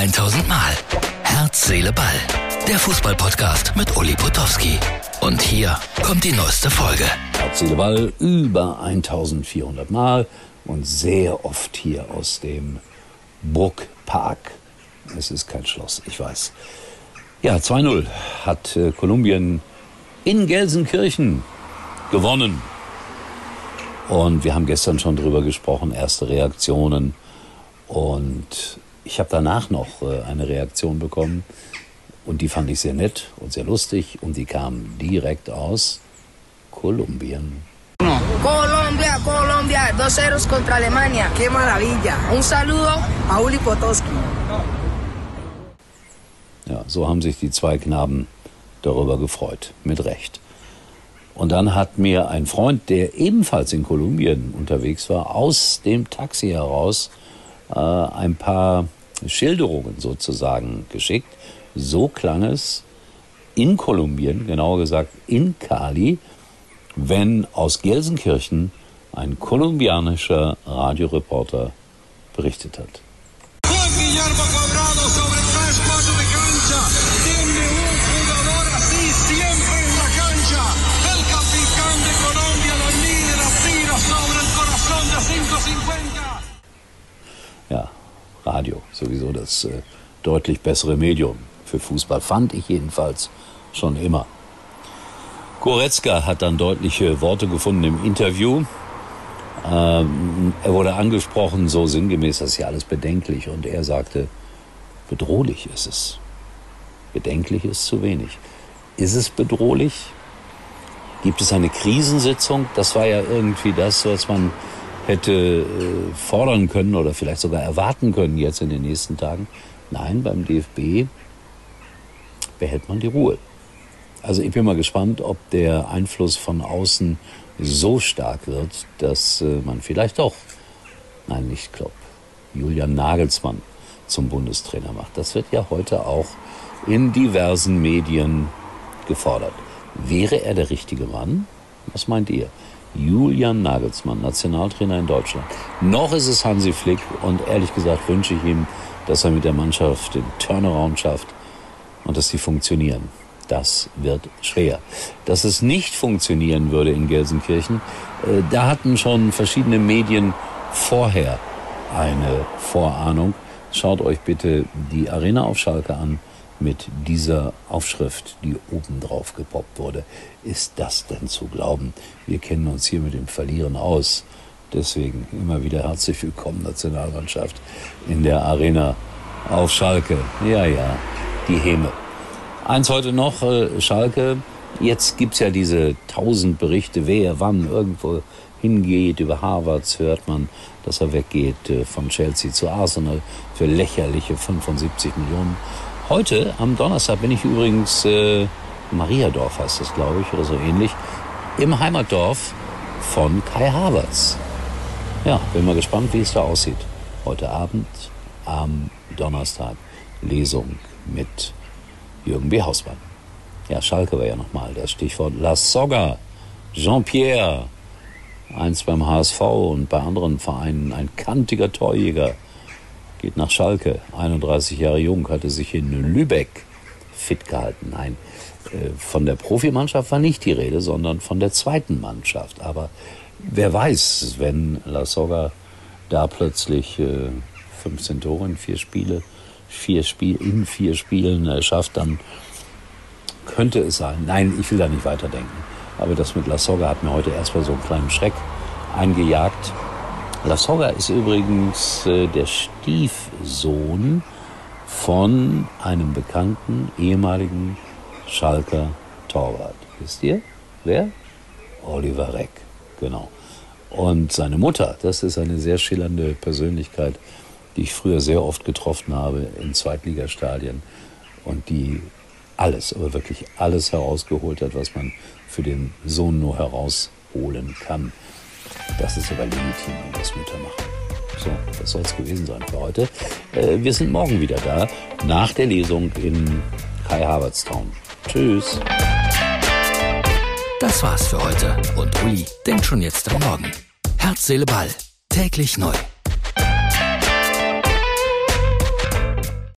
1000 Mal. Herz, Seele, Ball. Der Fußballpodcast mit Uli Potowski. Und hier kommt die neueste Folge. Herz, Seele, Ball über 1400 Mal und sehr oft hier aus dem Burgpark. Es ist kein Schloss, ich weiß. Ja, 2-0 hat äh, Kolumbien in Gelsenkirchen gewonnen. Und wir haben gestern schon drüber gesprochen, erste Reaktionen. Und ich habe danach noch äh, eine Reaktion bekommen. Und die fand ich sehr nett und sehr lustig. Und die kam direkt aus Kolumbien. Colombia, Colombia, 2-0 contra Alemania. ¡Qué maravilla! Un saludo. Pauli Potowski. Ja, so haben sich die zwei Knaben darüber gefreut. Mit Recht. Und dann hat mir ein Freund, der ebenfalls in Kolumbien unterwegs war, aus dem Taxi heraus äh, ein paar Schilderungen sozusagen geschickt. So klang es in Kolumbien, genauer gesagt in Cali, wenn aus Gelsenkirchen ein kolumbianischer Radioreporter berichtet hat. Sowieso das äh, deutlich bessere Medium für Fußball, fand ich jedenfalls schon immer. Goretzka hat dann deutliche Worte gefunden im Interview. Ähm, er wurde angesprochen, so sinngemäß, das ist ja alles bedenklich. Und er sagte, bedrohlich ist es. Bedenklich ist zu wenig. Ist es bedrohlich? Gibt es eine Krisensitzung? Das war ja irgendwie das, was man hätte äh, fordern können oder vielleicht sogar erwarten können jetzt in den nächsten Tagen. Nein, beim DFB behält man die Ruhe. Also ich bin mal gespannt, ob der Einfluss von außen so stark wird, dass äh, man vielleicht doch, nein, nicht Klopp, Julian Nagelsmann zum Bundestrainer macht. Das wird ja heute auch in diversen Medien gefordert. Wäre er der richtige Mann? Was meint ihr? Julian Nagelsmann, Nationaltrainer in Deutschland. Noch ist es Hansi Flick und ehrlich gesagt wünsche ich ihm, dass er mit der Mannschaft den Turnaround schafft und dass sie funktionieren. Das wird schwer. Dass es nicht funktionieren würde in Gelsenkirchen, äh, da hatten schon verschiedene Medien vorher eine Vorahnung. Schaut euch bitte die Arena auf Schalke an mit dieser Aufschrift, die oben drauf gepoppt wurde. Ist das denn zu glauben? Wir kennen uns hier mit dem Verlieren aus. Deswegen immer wieder herzlich willkommen, Nationalmannschaft, in der Arena auf Schalke. Ja, ja, die Häme. Eins heute noch, äh, Schalke. Jetzt gibt's ja diese tausend Berichte, wer wann irgendwo hingeht. Über Harvards hört man, dass er weggeht äh, von Chelsea zu Arsenal für lächerliche 75 Millionen. Heute, am Donnerstag, bin ich übrigens, äh, Mariadorf heißt das, glaube ich, oder so ähnlich, im Heimatdorf von Kai Havertz. Ja, bin mal gespannt, wie es da aussieht. Heute Abend, am Donnerstag, Lesung mit Jürgen B. Hausmann. Ja, Schalke war ja nochmal das Stichwort. La Soga, Jean-Pierre, einst beim HSV und bei anderen Vereinen ein kantiger Torjäger, geht nach Schalke, 31 Jahre jung, hatte sich in Lübeck fit gehalten. Nein, äh, von der Profimannschaft war nicht die Rede, sondern von der zweiten Mannschaft. Aber wer weiß, wenn La Soga da plötzlich 15 äh, Tore in vier Spiele vier Spiel, in vier Spielen äh, schafft, dann könnte es sein. Nein, ich will da nicht weiterdenken. Aber das mit La Soga hat mir heute erstmal so einen kleinen Schreck eingejagt. La Soga ist übrigens äh, der Stiefsohn von einem bekannten ehemaligen Schalker Torwart. Wisst ihr? Wer? Oliver Reck, genau. Und seine Mutter, das ist eine sehr schillernde Persönlichkeit, die ich früher sehr oft getroffen habe in Zweitligastadien und die alles, aber wirklich alles herausgeholt hat, was man für den Sohn nur herausholen kann. Das ist aber legitim, das Mütter machen. So, das soll es gewesen sein für heute. Äh, wir sind morgen wieder da, nach der Lesung in Kai Havertstown. Tschüss. Das war's für heute und Uli denkt schon jetzt am Morgen. Herz, Seele, Ball. Täglich neu.